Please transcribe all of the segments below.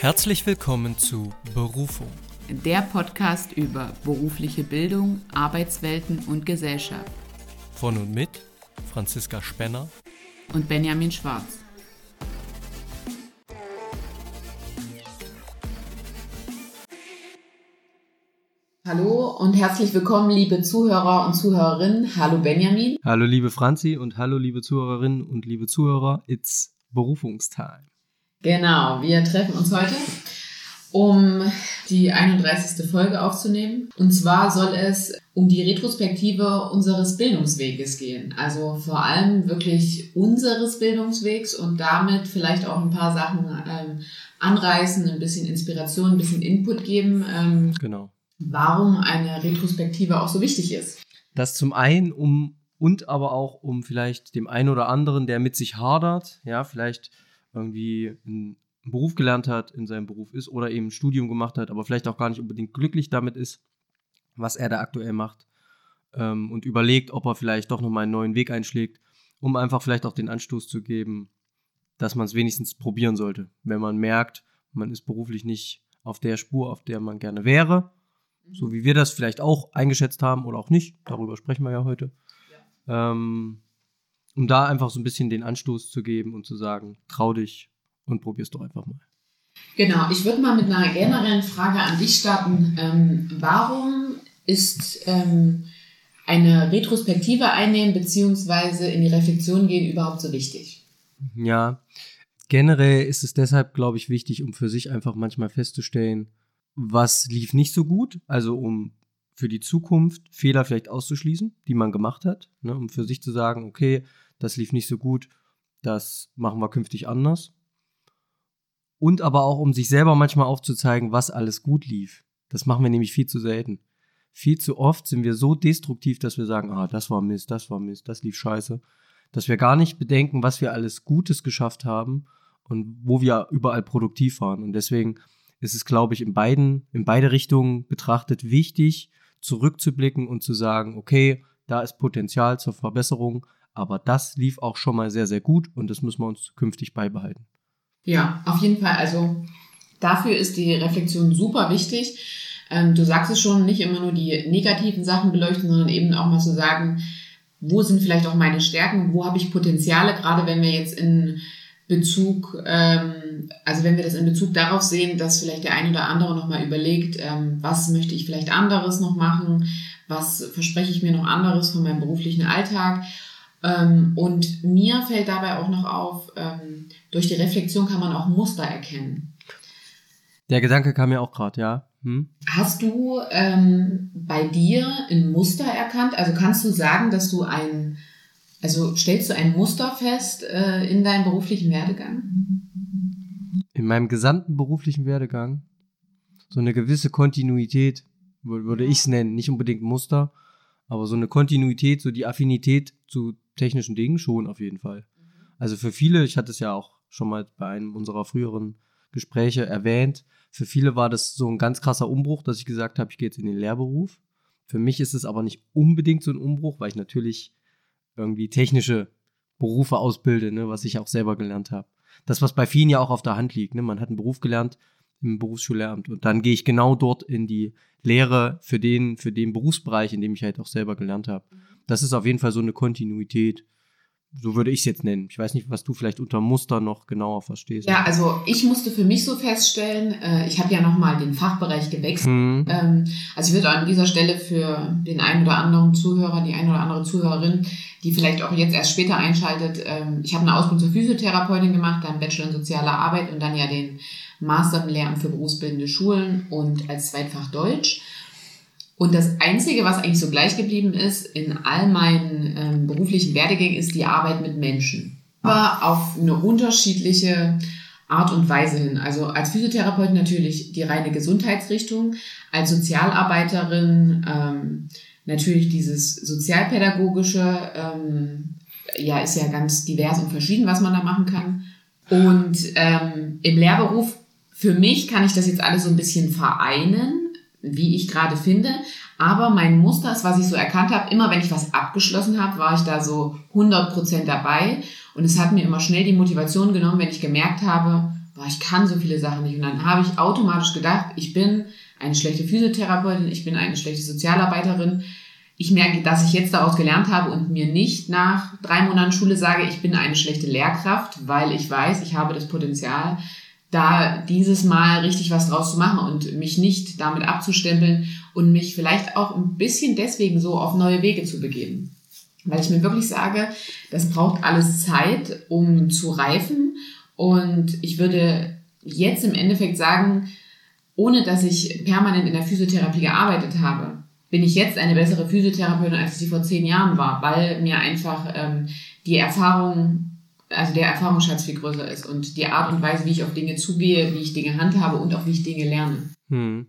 Herzlich willkommen zu Berufung. Der Podcast über berufliche Bildung, Arbeitswelten und Gesellschaft. Von und mit Franziska Spenner und Benjamin Schwarz. Hallo und herzlich willkommen, liebe Zuhörer und Zuhörerinnen. Hallo Benjamin. Hallo liebe Franzi und hallo liebe Zuhörerinnen und liebe Zuhörer. It's Berufungstime. Genau, wir treffen uns heute, um die 31. Folge aufzunehmen. Und zwar soll es um die Retrospektive unseres Bildungsweges gehen. Also vor allem wirklich unseres Bildungswegs und damit vielleicht auch ein paar Sachen ähm, anreißen, ein bisschen Inspiration, ein bisschen Input geben. Ähm, genau. Warum eine Retrospektive auch so wichtig ist. Das zum einen um und aber auch um vielleicht dem einen oder anderen, der mit sich hadert, ja, vielleicht irgendwie einen Beruf gelernt hat, in seinem Beruf ist oder eben ein Studium gemacht hat, aber vielleicht auch gar nicht unbedingt glücklich damit ist, was er da aktuell macht ähm, und überlegt, ob er vielleicht doch nochmal einen neuen Weg einschlägt, um einfach vielleicht auch den Anstoß zu geben, dass man es wenigstens probieren sollte, wenn man merkt, man ist beruflich nicht auf der Spur, auf der man gerne wäre, so wie wir das vielleicht auch eingeschätzt haben oder auch nicht, darüber sprechen wir ja heute. Ja. Ähm, um da einfach so ein bisschen den Anstoß zu geben und zu sagen, trau dich und probier's doch einfach mal. Genau, ich würde mal mit einer generellen Frage an dich starten. Ähm, warum ist ähm, eine Retrospektive einnehmen bzw. in die Reflexion gehen überhaupt so wichtig? Ja, generell ist es deshalb, glaube ich, wichtig, um für sich einfach manchmal festzustellen, was lief nicht so gut, also um für die Zukunft Fehler vielleicht auszuschließen, die man gemacht hat, ne, um für sich zu sagen, okay, das lief nicht so gut, das machen wir künftig anders. Und aber auch, um sich selber manchmal aufzuzeigen, was alles gut lief. Das machen wir nämlich viel zu selten. Viel zu oft sind wir so destruktiv, dass wir sagen, ah, das war Mist, das war Mist, das lief scheiße, dass wir gar nicht bedenken, was wir alles Gutes geschafft haben und wo wir überall produktiv waren. Und deswegen ist es, glaube ich, in beiden, in beide Richtungen betrachtet wichtig, zurückzublicken und zu sagen, okay, da ist Potenzial zur Verbesserung, aber das lief auch schon mal sehr, sehr gut und das müssen wir uns künftig beibehalten. Ja, auf jeden Fall. Also dafür ist die Reflexion super wichtig. Ähm, du sagst es schon, nicht immer nur die negativen Sachen beleuchten, sondern eben auch mal zu sagen, wo sind vielleicht auch meine Stärken, wo habe ich Potenziale, gerade wenn wir jetzt in Bezug, ähm, also wenn wir das in Bezug darauf sehen, dass vielleicht der ein oder andere nochmal überlegt, ähm, was möchte ich vielleicht anderes noch machen, was verspreche ich mir noch anderes von meinem beruflichen Alltag und mir fällt dabei auch noch auf, ähm, durch die Reflexion kann man auch Muster erkennen. Der Gedanke kam mir auch gerade, ja. Hm? Hast du ähm, bei dir ein Muster erkannt? Also kannst du sagen, dass du ein, also stellst du ein Muster fest äh, in deinem beruflichen Werdegang? In meinem gesamten beruflichen Werdegang so eine gewisse Kontinuität, würde ich es nennen, nicht unbedingt Muster, aber so eine Kontinuität, so die Affinität zu technischen Dingen schon auf jeden Fall. Also für viele, ich hatte es ja auch schon mal bei einem unserer früheren Gespräche erwähnt, für viele war das so ein ganz krasser Umbruch, dass ich gesagt habe, ich gehe jetzt in den Lehrberuf. Für mich ist es aber nicht unbedingt so ein Umbruch, weil ich natürlich irgendwie technische Berufe ausbilde, ne, was ich auch selber gelernt habe. Das, was bei vielen ja auch auf der Hand liegt. Ne? Man hat einen Beruf gelernt im Berufsschullehramt und dann gehe ich genau dort in die Lehre für den, für den Berufsbereich, in dem ich halt auch selber gelernt habe das ist auf jeden Fall so eine Kontinuität. So würde ich es jetzt nennen. Ich weiß nicht, was du vielleicht unter Muster noch genauer verstehst. Ja, also ich musste für mich so feststellen, äh, ich habe ja nochmal den Fachbereich gewechselt. Mhm. Ähm, also ich würde an dieser Stelle für den einen oder anderen Zuhörer, die eine oder andere Zuhörerin, die vielleicht auch jetzt erst später einschaltet, ähm, ich habe eine Ausbildung zur Physiotherapeutin gemacht, dann Bachelor in sozialer Arbeit und dann ja den Master im Lehramt für berufsbildende Schulen und als Zweitfach Deutsch. Und das Einzige, was eigentlich so gleich geblieben ist in all meinen ähm, beruflichen Werdegängen, ist die Arbeit mit Menschen. Aber auf eine unterschiedliche Art und Weise hin. Also als Physiotherapeutin natürlich die reine Gesundheitsrichtung, als Sozialarbeiterin ähm, natürlich dieses sozialpädagogische, ähm, ja, ist ja ganz divers und verschieden, was man da machen kann. Und ähm, im Lehrberuf, für mich kann ich das jetzt alles so ein bisschen vereinen wie ich gerade finde. Aber mein Muster ist, was ich so erkannt habe, immer wenn ich was abgeschlossen habe, war ich da so 100% dabei. Und es hat mir immer schnell die Motivation genommen, wenn ich gemerkt habe, boah, ich kann so viele Sachen nicht. Und dann habe ich automatisch gedacht, ich bin eine schlechte Physiotherapeutin, ich bin eine schlechte Sozialarbeiterin. Ich merke, dass ich jetzt daraus gelernt habe und mir nicht nach drei Monaten Schule sage, ich bin eine schlechte Lehrkraft, weil ich weiß, ich habe das Potenzial, da dieses Mal richtig was draus zu machen und mich nicht damit abzustempeln und mich vielleicht auch ein bisschen deswegen so auf neue Wege zu begeben. Weil ich mir wirklich sage, das braucht alles Zeit, um zu reifen. Und ich würde jetzt im Endeffekt sagen, ohne dass ich permanent in der Physiotherapie gearbeitet habe, bin ich jetzt eine bessere Physiotherapeutin, als ich sie vor zehn Jahren war, weil mir einfach ähm, die Erfahrung also der Erfahrungsschatz viel größer ist und die Art und Weise, wie ich auf Dinge zugehe, wie ich Dinge handhabe und auch wie ich Dinge lerne. Hm.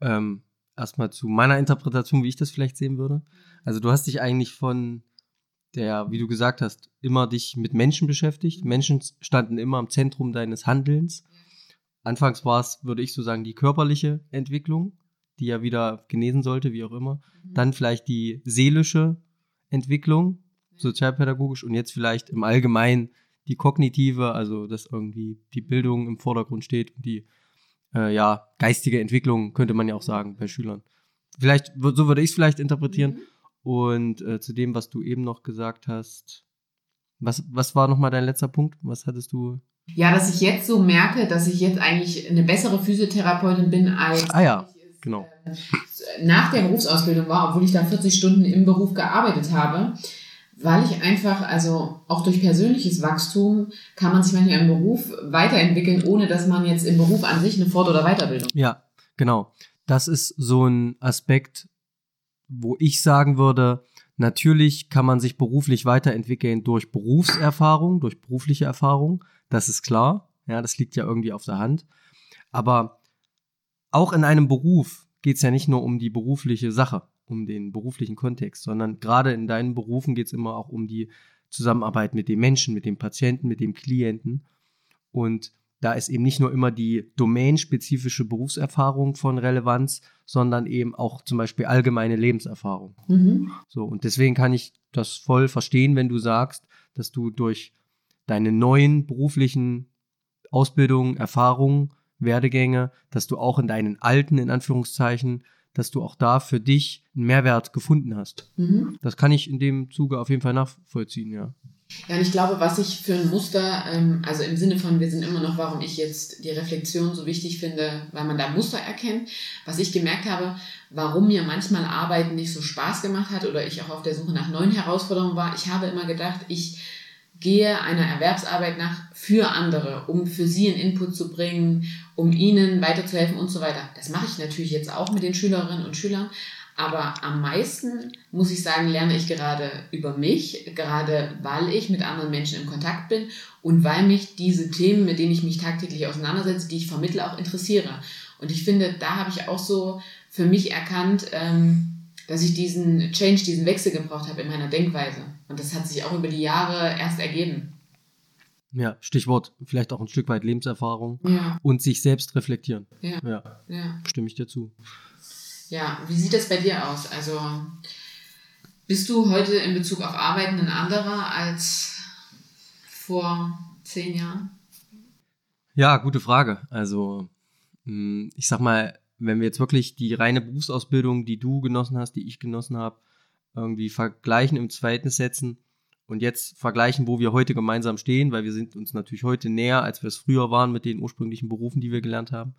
Ähm, erstmal zu meiner Interpretation, wie ich das vielleicht sehen würde. Also du hast dich eigentlich von der, wie du gesagt hast, immer dich mit Menschen beschäftigt. Menschen standen immer im Zentrum deines Handelns. Anfangs war es, würde ich so sagen, die körperliche Entwicklung, die ja wieder genesen sollte, wie auch immer. Mhm. Dann vielleicht die seelische Entwicklung, sozialpädagogisch und jetzt vielleicht im Allgemeinen die kognitive, also dass irgendwie die Bildung im Vordergrund steht und die äh, ja, geistige Entwicklung, könnte man ja auch sagen, bei Schülern. Vielleicht, so würde ich es vielleicht interpretieren. Mhm. Und äh, zu dem, was du eben noch gesagt hast, was, was war nochmal dein letzter Punkt? Was hattest du? Ja, dass ich jetzt so merke, dass ich jetzt eigentlich eine bessere Physiotherapeutin bin als ah, ja. Genau. Äh, nach der Berufsausbildung war, obwohl ich da 40 Stunden im Beruf gearbeitet habe, weil ich einfach, also auch durch persönliches Wachstum kann man sich manchmal im Beruf weiterentwickeln, ohne dass man jetzt im Beruf an sich eine Fort- oder Weiterbildung. Ja, genau. Das ist so ein Aspekt, wo ich sagen würde, natürlich kann man sich beruflich weiterentwickeln durch Berufserfahrung, durch berufliche Erfahrung. Das ist klar. Ja, das liegt ja irgendwie auf der Hand. Aber auch in einem Beruf geht es ja nicht nur um die berufliche Sache um den beruflichen Kontext, sondern gerade in deinen Berufen geht es immer auch um die Zusammenarbeit mit dem Menschen, mit dem Patienten, mit dem Klienten. Und da ist eben nicht nur immer die domänenspezifische Berufserfahrung von Relevanz, sondern eben auch zum Beispiel allgemeine Lebenserfahrung. Mhm. So, und deswegen kann ich das voll verstehen, wenn du sagst, dass du durch deine neuen beruflichen Ausbildungen, Erfahrungen, Werdegänge, dass du auch in deinen alten, in Anführungszeichen, dass du auch da für dich einen Mehrwert gefunden hast. Mhm. Das kann ich in dem Zuge auf jeden Fall nachvollziehen, ja. Ja, und ich glaube, was ich für ein Muster, ähm, also im Sinne von, wir sind immer noch, warum ich jetzt die Reflexion so wichtig finde, weil man da Muster erkennt, was ich gemerkt habe, warum mir manchmal Arbeiten nicht so Spaß gemacht hat oder ich auch auf der Suche nach neuen Herausforderungen war. Ich habe immer gedacht, ich gehe einer Erwerbsarbeit nach für andere, um für sie einen Input zu bringen, um ihnen weiterzuhelfen und so weiter. Das mache ich natürlich jetzt auch mit den Schülerinnen und Schülern, aber am meisten, muss ich sagen, lerne ich gerade über mich, gerade weil ich mit anderen Menschen in Kontakt bin und weil mich diese Themen, mit denen ich mich tagtäglich auseinandersetze, die ich vermittle, auch interessiere. Und ich finde, da habe ich auch so für mich erkannt, ähm, dass ich diesen Change, diesen Wechsel gebraucht habe in meiner Denkweise. Und das hat sich auch über die Jahre erst ergeben. Ja, Stichwort vielleicht auch ein Stück weit Lebenserfahrung ja. und sich selbst reflektieren. Ja. ja. ja. Stimme ich dir zu. Ja, wie sieht das bei dir aus? Also bist du heute in Bezug auf Arbeiten ein anderer als vor zehn Jahren? Ja, gute Frage. Also hm, ich sag mal, wenn wir jetzt wirklich die reine Berufsausbildung, die du genossen hast, die ich genossen habe, irgendwie vergleichen, im Verhältnis setzen und jetzt vergleichen, wo wir heute gemeinsam stehen, weil wir sind uns natürlich heute näher, als wir es früher waren mit den ursprünglichen Berufen, die wir gelernt haben.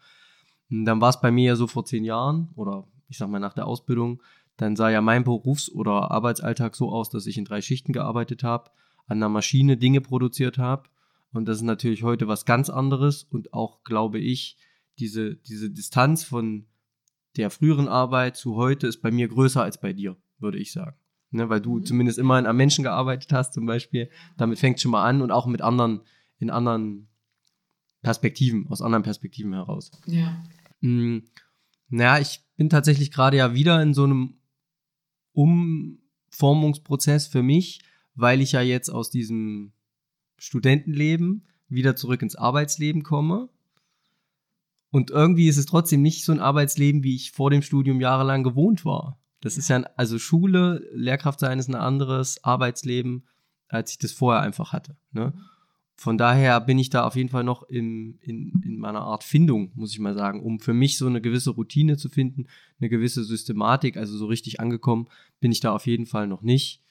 Und dann war es bei mir ja so vor zehn Jahren oder ich sag mal nach der Ausbildung, dann sah ja mein Berufs- oder Arbeitsalltag so aus, dass ich in drei Schichten gearbeitet habe, an einer Maschine Dinge produziert habe. Und das ist natürlich heute was ganz anderes und auch, glaube ich, diese, diese Distanz von der früheren Arbeit zu heute ist bei mir größer als bei dir, würde ich sagen. Ne, weil du mhm. zumindest immer am Menschen gearbeitet hast, zum Beispiel. Damit fängt schon mal an und auch mit anderen, in anderen Perspektiven, aus anderen Perspektiven heraus. Ja. Mhm. Naja, ich bin tatsächlich gerade ja wieder in so einem Umformungsprozess für mich, weil ich ja jetzt aus diesem Studentenleben wieder zurück ins Arbeitsleben komme und irgendwie ist es trotzdem nicht so ein Arbeitsleben, wie ich vor dem Studium jahrelang gewohnt war. Das ja. ist ja, also Schule, Lehrkraft sein ist ein anderes Arbeitsleben, als ich das vorher einfach hatte. Ne? von daher bin ich da auf jeden Fall noch im, in, in meiner Art Findung, muss ich mal sagen, um für mich so eine gewisse Routine zu finden, eine gewisse Systematik, also so richtig angekommen bin ich da auf jeden Fall noch nicht.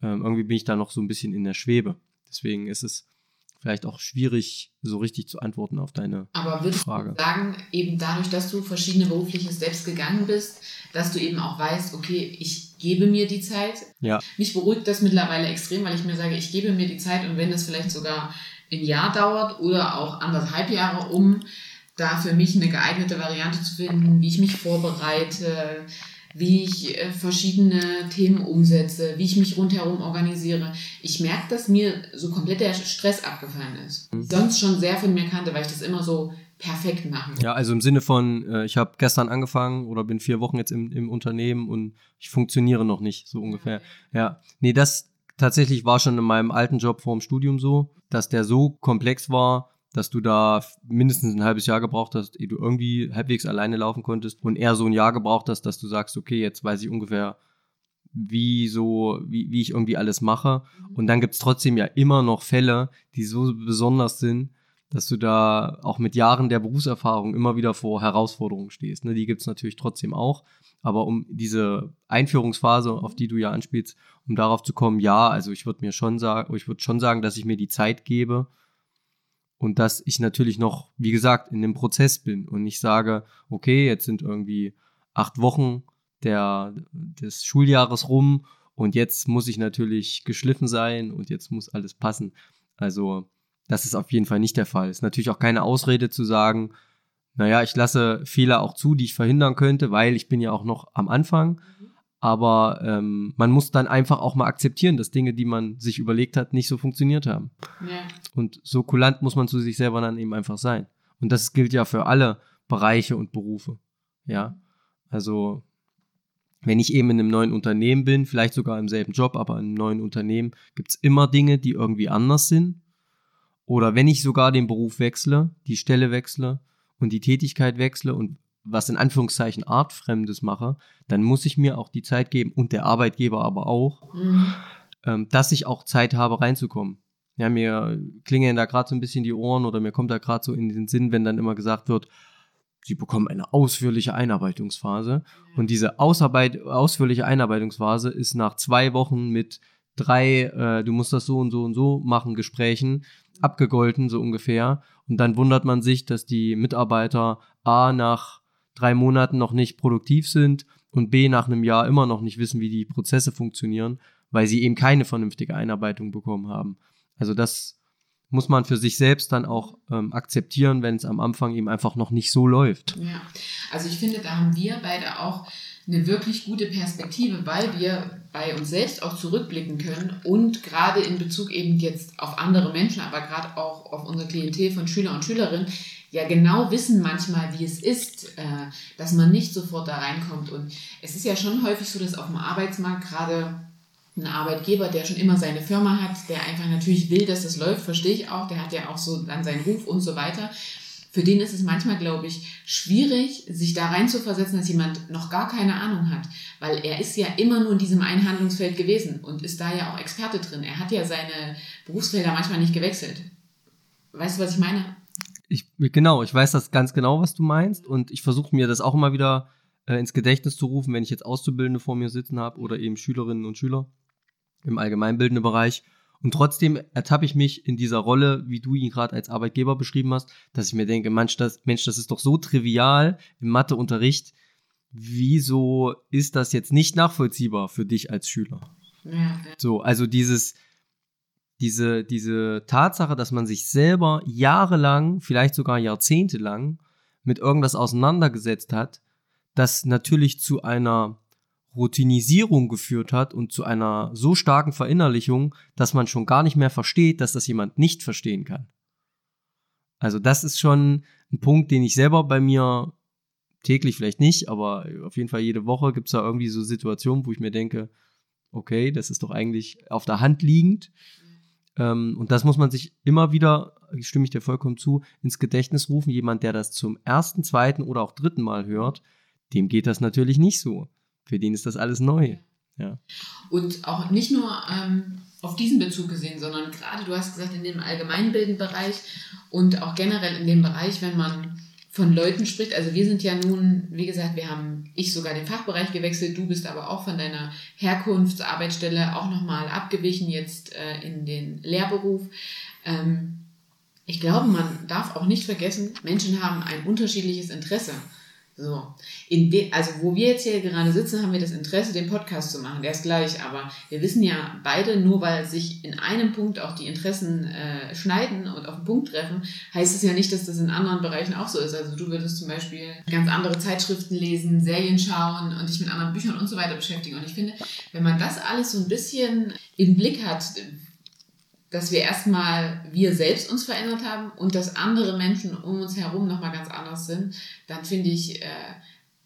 Ähm, irgendwie bin ich da noch so ein bisschen in der Schwebe. Deswegen ist es vielleicht auch schwierig, so richtig zu antworten auf deine Aber würdest Frage. du sagen, eben dadurch, dass du verschiedene berufliche Steps gegangen bist, dass du eben auch weißt, okay, ich gebe mir die Zeit. Ja. Mich beruhigt das mittlerweile extrem, weil ich mir sage, ich gebe mir die Zeit und wenn das vielleicht sogar ein Jahr dauert oder auch anderthalb Jahre, um da für mich eine geeignete Variante zu finden, wie ich mich vorbereite, wie ich äh, verschiedene Themen umsetze, wie ich mich rundherum organisiere. Ich merke, dass mir so komplett der Stress abgefallen ist. Mhm. Sonst schon sehr von mir kannte, weil ich das immer so perfekt mache. Ja, also im Sinne von, äh, ich habe gestern angefangen oder bin vier Wochen jetzt im, im Unternehmen und ich funktioniere noch nicht, so ungefähr. Ja, nee, das tatsächlich war schon in meinem alten Job vor dem Studium so, dass der so komplex war, dass du da mindestens ein halbes Jahr gebraucht hast, ehe du irgendwie halbwegs alleine laufen konntest und eher so ein Jahr gebraucht hast, dass du sagst, okay, jetzt weiß ich ungefähr, wie so, wie, wie ich irgendwie alles mache. Mhm. Und dann gibt es trotzdem ja immer noch Fälle, die so besonders sind, dass du da auch mit Jahren der Berufserfahrung immer wieder vor Herausforderungen stehst. Ne? Die gibt es natürlich trotzdem auch. Aber um diese Einführungsphase, auf die du ja anspielst, um darauf zu kommen, ja, also ich würde mir schon sagen, ich würde schon sagen, dass ich mir die Zeit gebe, und dass ich natürlich noch, wie gesagt, in dem Prozess bin und nicht sage, okay, jetzt sind irgendwie acht Wochen der, des Schuljahres rum und jetzt muss ich natürlich geschliffen sein und jetzt muss alles passen. Also das ist auf jeden Fall nicht der Fall. Ist natürlich auch keine Ausrede zu sagen, naja, ich lasse Fehler auch zu, die ich verhindern könnte, weil ich bin ja auch noch am Anfang. Aber ähm, man muss dann einfach auch mal akzeptieren, dass Dinge, die man sich überlegt hat, nicht so funktioniert haben. Ja. Und so kulant muss man zu sich selber dann eben einfach sein. Und das gilt ja für alle Bereiche und Berufe. Ja. Also, wenn ich eben in einem neuen Unternehmen bin, vielleicht sogar im selben Job, aber in einem neuen Unternehmen, gibt es immer Dinge, die irgendwie anders sind. Oder wenn ich sogar den Beruf wechsle, die Stelle wechsle und die Tätigkeit wechsle und was in Anführungszeichen artfremdes mache, dann muss ich mir auch die Zeit geben und der Arbeitgeber aber auch, mhm. ähm, dass ich auch Zeit habe reinzukommen. Ja, mir klingeln da gerade so ein bisschen die Ohren oder mir kommt da gerade so in den Sinn, wenn dann immer gesagt wird, sie bekommen eine ausführliche Einarbeitungsphase. Und diese Ausarbeit ausführliche Einarbeitungsphase ist nach zwei Wochen mit drei, äh, du musst das so und so und so machen, Gesprächen abgegolten, so ungefähr. Und dann wundert man sich, dass die Mitarbeiter A nach drei Monaten noch nicht produktiv sind und B nach einem Jahr immer noch nicht wissen, wie die Prozesse funktionieren, weil sie eben keine vernünftige Einarbeitung bekommen haben. Also das muss man für sich selbst dann auch ähm, akzeptieren, wenn es am Anfang eben einfach noch nicht so läuft. Ja, also ich finde, da haben wir beide auch eine wirklich gute Perspektive, weil wir bei uns selbst auch zurückblicken können und gerade in Bezug eben jetzt auf andere Menschen, aber gerade auch auf unser Klientel von Schüler und Schülerinnen, ja genau wissen manchmal, wie es ist, äh, dass man nicht sofort da reinkommt. Und es ist ja schon häufig so, dass auf dem Arbeitsmarkt gerade ein Arbeitgeber, der schon immer seine Firma hat, der einfach natürlich will, dass das läuft, verstehe ich auch, der hat ja auch so dann seinen Ruf und so weiter. Für den ist es manchmal, glaube ich, schwierig, sich da rein zu versetzen, dass jemand noch gar keine Ahnung hat. Weil er ist ja immer nur in diesem Einhandlungsfeld gewesen und ist da ja auch Experte drin. Er hat ja seine Berufsfelder manchmal nicht gewechselt. Weißt du, was ich meine? Ich, genau, ich weiß das ganz genau, was du meinst. Und ich versuche mir das auch immer wieder äh, ins Gedächtnis zu rufen, wenn ich jetzt Auszubildende vor mir sitzen habe oder eben Schülerinnen und Schüler im allgemeinbildenden Bereich. Und trotzdem ertappe ich mich in dieser Rolle, wie du ihn gerade als Arbeitgeber beschrieben hast, dass ich mir denke, Mensch das, Mensch, das ist doch so trivial im Matheunterricht. Wieso ist das jetzt nicht nachvollziehbar für dich als Schüler? Ja, So, also dieses, diese, diese Tatsache, dass man sich selber jahrelang, vielleicht sogar jahrzehntelang mit irgendwas auseinandergesetzt hat, das natürlich zu einer Routinisierung geführt hat und zu einer so starken Verinnerlichung, dass man schon gar nicht mehr versteht, dass das jemand nicht verstehen kann. Also das ist schon ein Punkt, den ich selber bei mir täglich vielleicht nicht, aber auf jeden Fall jede Woche gibt es da irgendwie so Situationen, wo ich mir denke, okay, das ist doch eigentlich auf der Hand liegend. Ähm, und das muss man sich immer wieder, stimme ich dir vollkommen zu, ins Gedächtnis rufen. Jemand, der das zum ersten, zweiten oder auch dritten Mal hört, dem geht das natürlich nicht so. Für den ist das alles neu. Ja. Und auch nicht nur ähm, auf diesen Bezug gesehen, sondern gerade, du hast gesagt, in dem allgemeinbildenden Bereich und auch generell in dem Bereich, wenn man von Leuten spricht. Also wir sind ja nun, wie gesagt, wir haben ich sogar den Fachbereich gewechselt, du bist aber auch von deiner Herkunftsarbeitsstelle auch nochmal abgewichen jetzt äh, in den Lehrberuf. Ähm, ich glaube, man darf auch nicht vergessen, Menschen haben ein unterschiedliches Interesse. So, in de, also wo wir jetzt hier gerade sitzen, haben wir das Interesse, den Podcast zu machen. Der ist gleich, aber wir wissen ja beide, nur weil sich in einem Punkt auch die Interessen äh, schneiden und auf den Punkt treffen, heißt es ja nicht, dass das in anderen Bereichen auch so ist. Also du würdest zum Beispiel ganz andere Zeitschriften lesen, Serien schauen und dich mit anderen Büchern und so weiter beschäftigen. Und ich finde, wenn man das alles so ein bisschen im Blick hat, dass wir erstmal wir selbst uns verändert haben und dass andere Menschen um uns herum nochmal ganz anders sind, dann finde ich, äh,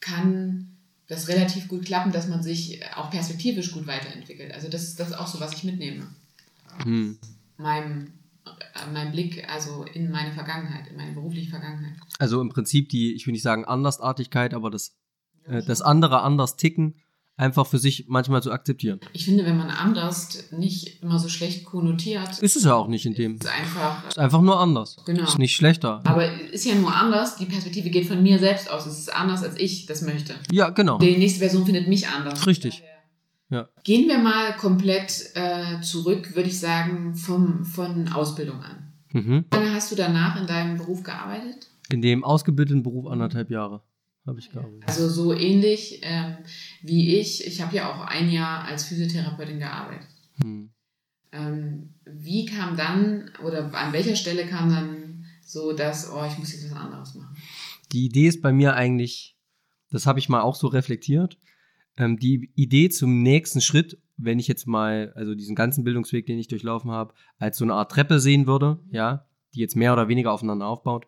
kann das relativ gut klappen, dass man sich auch perspektivisch gut weiterentwickelt. Also das, das ist auch so, was ich mitnehme. Hm. Meinem, äh, mein Blick also in meine Vergangenheit, in meine berufliche Vergangenheit. Also im Prinzip die, ich will nicht sagen Andersartigkeit, aber das, äh, das andere anders ticken einfach für sich manchmal zu akzeptieren. Ich finde, wenn man anders nicht immer so schlecht konnotiert. Ist es ja auch nicht in dem. Ist einfach. Ist einfach nur anders. Genau. Ist nicht schlechter. Aber ist ja nur anders. Die Perspektive geht von mir selbst aus. Es ist anders, als ich das möchte. Ja, genau. Die nächste Version findet mich anders. Richtig. Ja. Gehen wir mal komplett äh, zurück, würde ich sagen, vom, von Ausbildung an. Mhm. Wie lange hast du danach in deinem Beruf gearbeitet? In dem ausgebildeten Beruf anderthalb Jahre habe ich gearbeitet. Also so ähnlich ähm, wie ich. Ich habe ja auch ein Jahr als Physiotherapeutin gearbeitet. Hm. Ähm, wie kam dann oder an welcher Stelle kam dann so, dass, oh, ich muss jetzt was anderes machen? Die Idee ist bei mir eigentlich, das habe ich mal auch so reflektiert, ähm, die Idee zum nächsten Schritt, wenn ich jetzt mal, also diesen ganzen Bildungsweg, den ich durchlaufen habe, als so eine Art Treppe sehen würde, ja, die jetzt mehr oder weniger aufeinander aufbaut,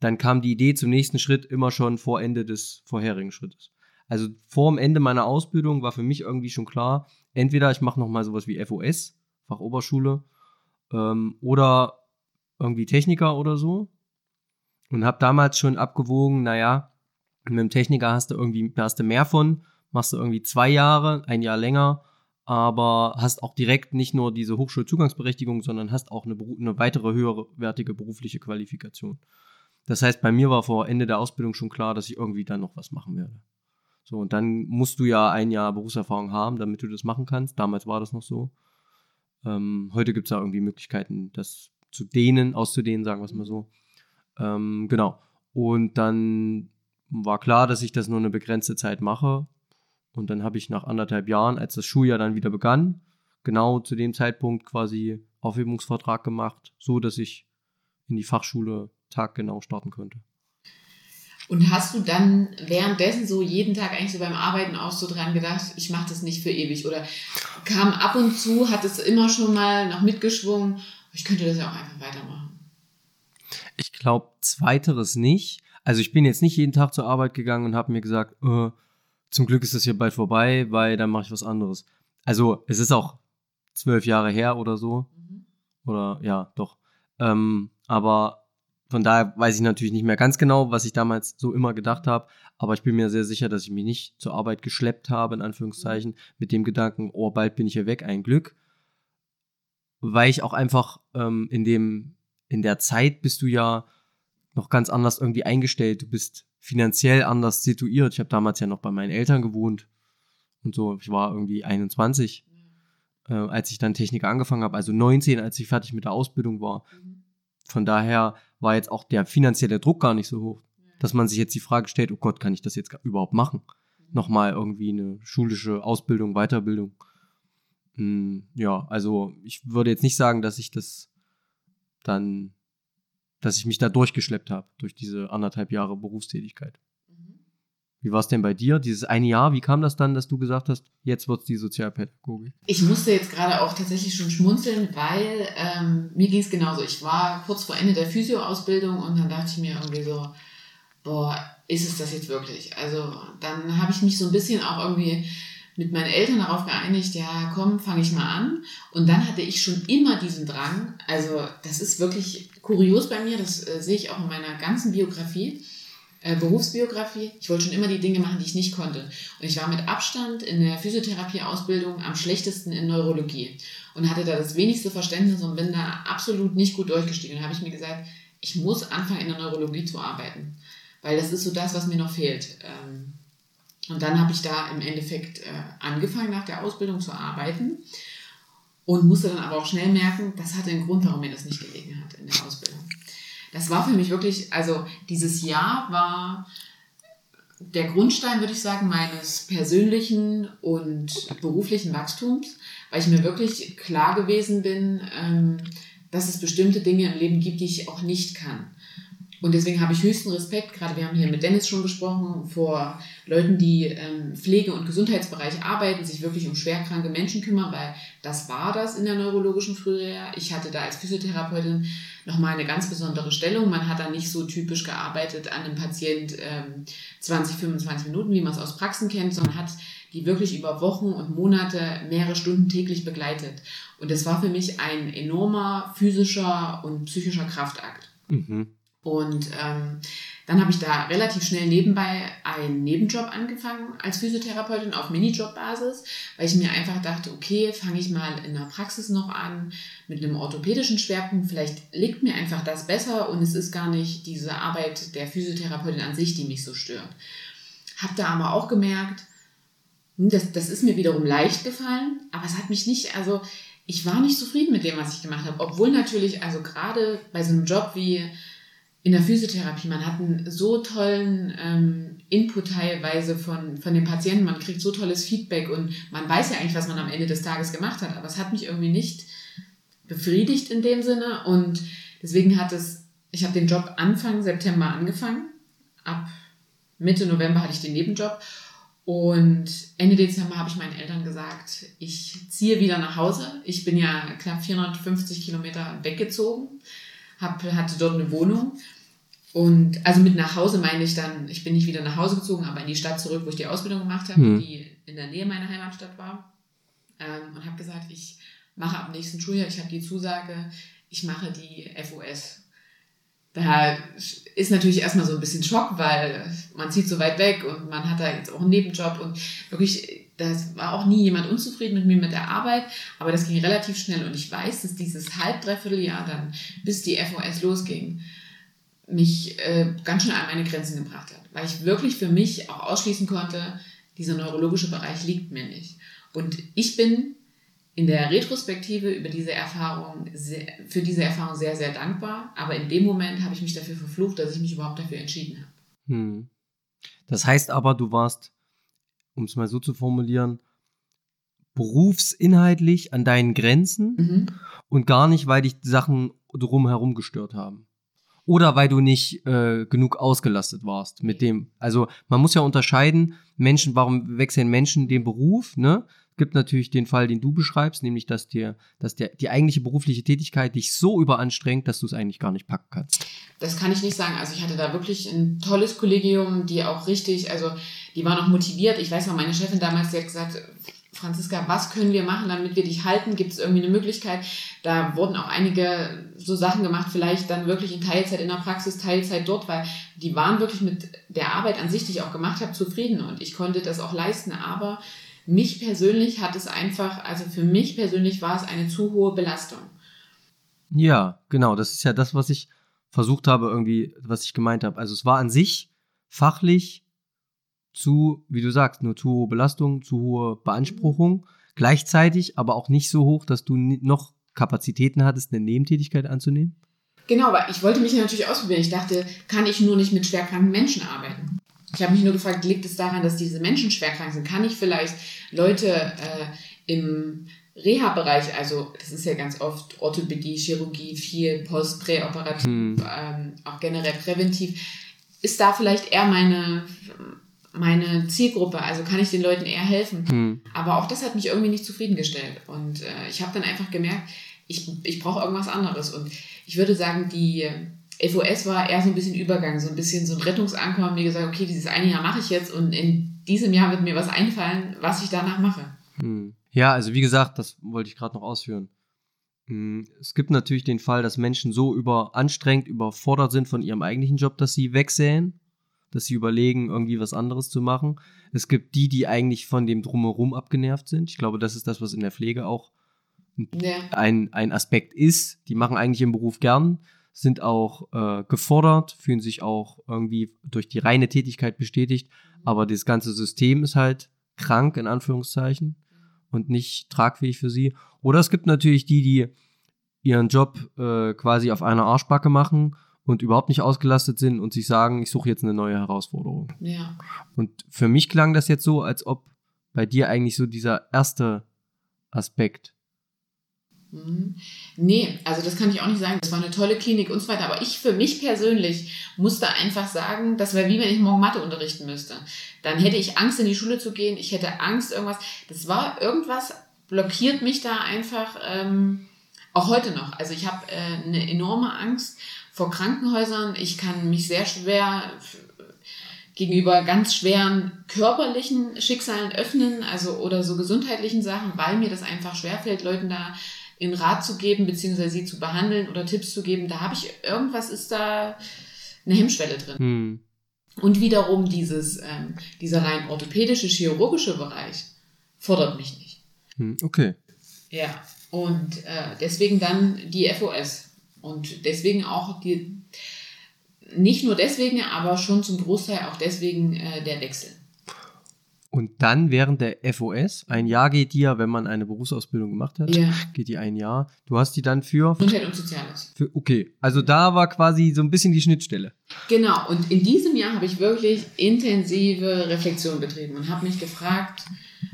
dann kam die Idee zum nächsten Schritt immer schon vor Ende des vorherigen Schrittes. Also vor dem Ende meiner Ausbildung war für mich irgendwie schon klar, entweder ich mache nochmal sowas wie FOS, Fachoberschule, ähm, oder irgendwie Techniker oder so. Und habe damals schon abgewogen, naja, mit dem Techniker hast du irgendwie hast du mehr von, machst du irgendwie zwei Jahre, ein Jahr länger, aber hast auch direkt nicht nur diese Hochschulzugangsberechtigung, sondern hast auch eine, eine weitere höherwertige berufliche Qualifikation. Das heißt, bei mir war vor Ende der Ausbildung schon klar, dass ich irgendwie dann noch was machen werde. So, und dann musst du ja ein Jahr Berufserfahrung haben, damit du das machen kannst. Damals war das noch so. Ähm, heute gibt es ja irgendwie Möglichkeiten, das zu dehnen, auszudehnen, sagen wir es mal so. Ähm, genau. Und dann war klar, dass ich das nur eine begrenzte Zeit mache. Und dann habe ich nach anderthalb Jahren, als das Schuljahr dann wieder begann, genau zu dem Zeitpunkt quasi Aufhebungsvertrag gemacht, so dass ich in die Fachschule taggenau starten könnte. Und hast du dann währenddessen so jeden Tag eigentlich so beim Arbeiten auch so dran gedacht, ich mache das nicht für ewig? Oder kam ab und zu, hat es immer schon mal noch mitgeschwungen, ich könnte das ja auch einfach weitermachen? Ich glaube, zweiteres nicht. Also ich bin jetzt nicht jeden Tag zur Arbeit gegangen und habe mir gesagt, äh, zum Glück ist das hier bald vorbei, weil dann mache ich was anderes. Also es ist auch zwölf Jahre her oder so. Mhm. Oder ja, doch. Ähm, aber von daher weiß ich natürlich nicht mehr ganz genau, was ich damals so immer gedacht habe, aber ich bin mir sehr sicher, dass ich mich nicht zur Arbeit geschleppt habe, in Anführungszeichen, mit dem Gedanken, oh, bald bin ich hier weg, ein Glück. Weil ich auch einfach ähm, in dem, in der Zeit bist du ja noch ganz anders irgendwie eingestellt. Du bist finanziell anders situiert. Ich habe damals ja noch bei meinen Eltern gewohnt und so. Ich war irgendwie 21, äh, als ich dann Technik angefangen habe, also 19, als ich fertig mit der Ausbildung war. Mhm. Von daher war jetzt auch der finanzielle Druck gar nicht so hoch, dass man sich jetzt die Frage stellt, oh Gott, kann ich das jetzt überhaupt machen? Nochmal irgendwie eine schulische Ausbildung, Weiterbildung. Hm, ja, also ich würde jetzt nicht sagen, dass ich das dann, dass ich mich da durchgeschleppt habe, durch diese anderthalb Jahre Berufstätigkeit. Wie war es denn bei dir? Dieses eine Jahr, wie kam das dann, dass du gesagt hast, jetzt wird es die Sozialpädagogik? Ich musste jetzt gerade auch tatsächlich schon schmunzeln, weil ähm, mir ging es genauso. Ich war kurz vor Ende der Physioausbildung und dann dachte ich mir irgendwie so, boah, ist es das jetzt wirklich? Also dann habe ich mich so ein bisschen auch irgendwie mit meinen Eltern darauf geeinigt, ja, komm, fange ich mal an. Und dann hatte ich schon immer diesen Drang. Also das ist wirklich kurios bei mir, das äh, sehe ich auch in meiner ganzen Biografie Äh, Berufsbiografie. Ich wollte schon immer die Dinge machen, die ich nicht konnte. Und ich war mit Abstand in der Physiotherapieausbildung am schlechtesten in Neurologie und hatte da das wenigste Verständnis und bin da absolut nicht gut durchgestiegen. Und habe ich mir gesagt, ich muss anfangen, in der Neurologie zu arbeiten, weil das ist so das, was mir noch fehlt. Ähm, und dann habe ich da im Endeffekt äh, angefangen, nach der Ausbildung zu arbeiten und musste dann aber auch schnell merken, das hatte einen Grund, warum mir das nicht gelegen hat in der Ausbildung. Das war für mich wirklich, also dieses Jahr war der Grundstein, würde ich sagen, meines persönlichen und beruflichen Wachstums, weil ich mir wirklich klar gewesen bin, ähm, dass es bestimmte Dinge im Leben gibt, die ich auch nicht kann. Und deswegen habe ich höchsten Respekt, gerade wir haben hier mit Dennis schon gesprochen, vor Leuten, die ähm, Pflege- und Gesundheitsbereich arbeiten, sich wirklich um schwerkranke Menschen kümmern, weil das war das in der neurologischen Frühreha. Ich hatte da als Physiotherapeutin nochmal eine ganz besondere Stellung. Man hat da nicht so typisch gearbeitet an einem Patient ähm, 20, 25 Minuten, wie man es aus Praxen kennt, sondern hat die wirklich über Wochen und Monate mehrere Stunden täglich begleitet. Und das war für mich ein enormer physischer und psychischer Kraftakt. Mhm. Und ähm, dann habe ich da relativ schnell nebenbei einen Nebenjob angefangen als Physiotherapeutin auf Minijobbasis, weil ich mir einfach dachte, okay, fange ich mal in der Praxis noch an mit einem orthopädischen Schwerpunkt. Vielleicht liegt mir einfach das besser und es ist gar nicht diese Arbeit der Physiotherapeutin an sich, die mich so stört. Habe da aber auch gemerkt, hm, das, das ist mir wiederum leicht gefallen, aber es hat mich nicht, also ich war nicht zufrieden mit dem, was ich gemacht habe. Obwohl natürlich, also gerade bei so einem Job wie in der Physiotherapie, man hat einen so tollen ähm, Input teilweise von, von den Patienten, man kriegt so tolles Feedback und man weiß ja eigentlich, was man am Ende des Tages gemacht hat, aber es hat mich irgendwie nicht befriedigt in dem Sinne und deswegen hat es, ich habe den Job Anfang September angefangen, ab Mitte November hatte ich den Nebenjob und Ende Dezember habe ich meinen Eltern gesagt, ich ziehe wieder nach Hause. Ich bin ja knapp 450 Kilometer weggezogen hab, hatte dort eine Wohnung. Und also mit nach Hause meine ich dann, ich bin nicht wieder nach Hause gezogen, aber in die Stadt zurück, wo ich die Ausbildung gemacht habe, mhm. die in der Nähe meiner Heimatstadt war. Ähm, und habe gesagt, ich mache ab nächsten Schuljahr, ich habe die Zusage, ich mache die FOS. Da ist natürlich erstmal so ein bisschen Schock, weil man zieht so weit weg und man hat da jetzt auch einen Nebenjob und wirklich das war auch nie jemand unzufrieden mit mir mit der Arbeit, aber das ging relativ schnell und ich weiß, dass dieses halb, dreiviertel Jahr dann, bis die FOS losging, mich äh, ganz schön an meine Grenzen gebracht hat, weil ich wirklich für mich auch ausschließen konnte, dieser neurologische Bereich liegt mir nicht. Und ich bin in der Retrospektive über diese Erfahrung sehr, für diese Erfahrung sehr, sehr dankbar, aber in dem Moment habe ich mich dafür verflucht, dass ich mich überhaupt dafür entschieden habe. Hm. Das heißt aber, du warst um es mal so zu formulieren, berufsinhaltlich an deinen Grenzen mhm. und gar nicht, weil dich Sachen drumherum gestört haben. Oder weil du nicht äh, genug ausgelastet warst mit dem. Also man muss ja unterscheiden, Menschen, warum wechseln Menschen den Beruf, ne? Gibt natürlich den Fall, den du beschreibst, nämlich dass dir, dass der, die eigentliche berufliche Tätigkeit dich so überanstrengt, dass du es eigentlich gar nicht packen kannst. Das kann ich nicht sagen. Also ich hatte da wirklich ein tolles Kollegium, die auch richtig, also die waren auch motiviert. Ich weiß noch, meine Chefin damals, die hat gesagt, Franziska, was können wir machen, damit wir dich halten? Gibt es irgendwie eine Möglichkeit? Da wurden auch einige so Sachen gemacht, vielleicht dann wirklich in Teilzeit in der Praxis, Teilzeit dort, weil die waren wirklich mit der Arbeit an sich, die ich auch gemacht habe, zufrieden und ich konnte das auch leisten. Aber mich persönlich hat es einfach, also für mich persönlich war es eine zu hohe Belastung. Ja, genau, das ist ja das, was ich versucht habe, irgendwie, was ich gemeint habe. Also es war an sich fachlich zu, wie du sagst, nur zu hohe Belastung, zu hohe Beanspruchung, gleichzeitig aber auch nicht so hoch, dass du noch Kapazitäten hattest, eine Nebentätigkeit anzunehmen? Genau, aber ich wollte mich natürlich ausprobieren. Ich dachte, kann ich nur nicht mit schwerkranken Menschen arbeiten? Ich habe mich nur gefragt, liegt es daran, dass diese Menschen schwerkrank sind? Kann ich vielleicht Leute äh, im Reha-Bereich, also das ist ja ganz oft Orthopädie, Chirurgie, viel post-, präoperativ, hm. ähm, auch generell präventiv, ist da vielleicht eher meine, meine Zielgruppe, also kann ich den Leuten eher helfen. Hm. Aber auch das hat mich irgendwie nicht zufriedengestellt. Und äh, ich habe dann einfach gemerkt, ich, ich brauche irgendwas anderes. Und ich würde sagen, die FOS war eher so ein bisschen Übergang, so ein bisschen so ein Rettungsanker und mir gesagt, okay, dieses eine Jahr mache ich jetzt und in diesem Jahr wird mir was einfallen, was ich danach mache. Hm. Ja, also wie gesagt, das wollte ich gerade noch ausführen. Hm, es gibt natürlich den Fall, dass Menschen so überanstrengt, überfordert sind von ihrem eigentlichen Job, dass sie wegsäen, dass sie überlegen, irgendwie was anderes zu machen. Es gibt die, die eigentlich von dem Drumherum abgenervt sind. Ich glaube, das ist das, was in der Pflege auch ja. ein, ein Aspekt ist. Die machen eigentlich ihren Beruf gern, sind auch äh, gefordert, fühlen sich auch irgendwie durch die reine Tätigkeit bestätigt, aber das ganze System ist halt krank, in Anführungszeichen, und nicht tragfähig für sie. Oder es gibt natürlich die, die ihren Job äh, quasi auf einer Arschbacke machen und überhaupt nicht ausgelastet sind und sich sagen, ich suche jetzt eine neue Herausforderung. Ja. Und für mich klang das jetzt so, als ob bei dir eigentlich so dieser erste Aspekt. Mhm. Nee, also das kann ich auch nicht sagen. Das war eine tolle Klinik und so weiter. Aber ich für mich persönlich musste einfach sagen, das wäre wie wenn ich morgen Mathe unterrichten müsste. Dann hätte ich Angst, in die Schule zu gehen. Ich hätte Angst, irgendwas. Das war irgendwas, blockiert mich da einfach ähm, auch heute noch. Also ich habe äh, eine enorme Angst vor Krankenhäusern. Ich kann mich sehr schwer gegenüber ganz schweren körperlichen Schicksalen öffnen, also oder so gesundheitlichen Sachen, weil mir das einfach schwerfällt, Leuten da in Rat zu geben, beziehungsweise sie zu behandeln oder Tipps zu geben. Da habe ich, irgendwas ist da eine Hemmschwelle drin. Hm. Und wiederum dieses, ähm, dieser rein orthopädische, chirurgische Bereich fordert mich nicht. Hm, okay. Ja, und äh, deswegen dann die FOS. Und deswegen auch die, nicht nur deswegen, aber schon zum Großteil auch deswegen äh, der Wechsel. Und dann während der FOS, ein Jahr geht die ja, wenn man eine Berufsausbildung gemacht hat, ja. geht die ein Jahr. Du hast die dann für. Gesundheit und Soziales. Für, okay, also da war quasi so ein bisschen die Schnittstelle. Genau, und in diesem Jahr habe ich wirklich intensive Reflexion betrieben und habe mich gefragt,